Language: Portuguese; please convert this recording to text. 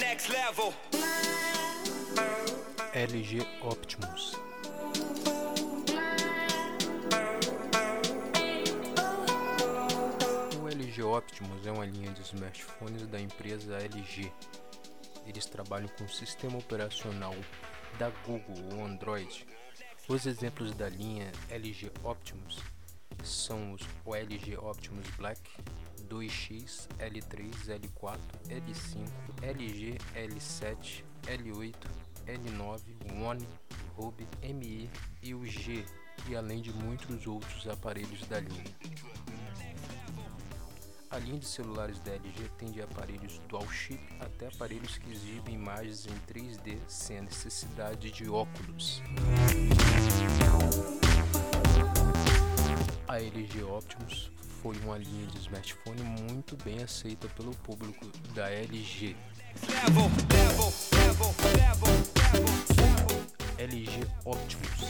Next level. LG Optimus. O LG Optimus é uma linha de smartphones da empresa LG. Eles trabalham com o sistema operacional da Google, o Android. Os exemplos da linha LG Optimus são os LG Optimus Black, 2X, L3, L4, L5, LG, L7, L8, L9, One, Ruby, ME e o G, e além de muitos outros aparelhos da linha. A linha de celulares da LG tem de aparelhos dual chip até aparelhos que exibem imagens em 3D sem a necessidade de óculos. A LG Optimus foi uma linha de smartphone muito bem aceita pelo público da LG. Level, level, level, level, level. LG Optimus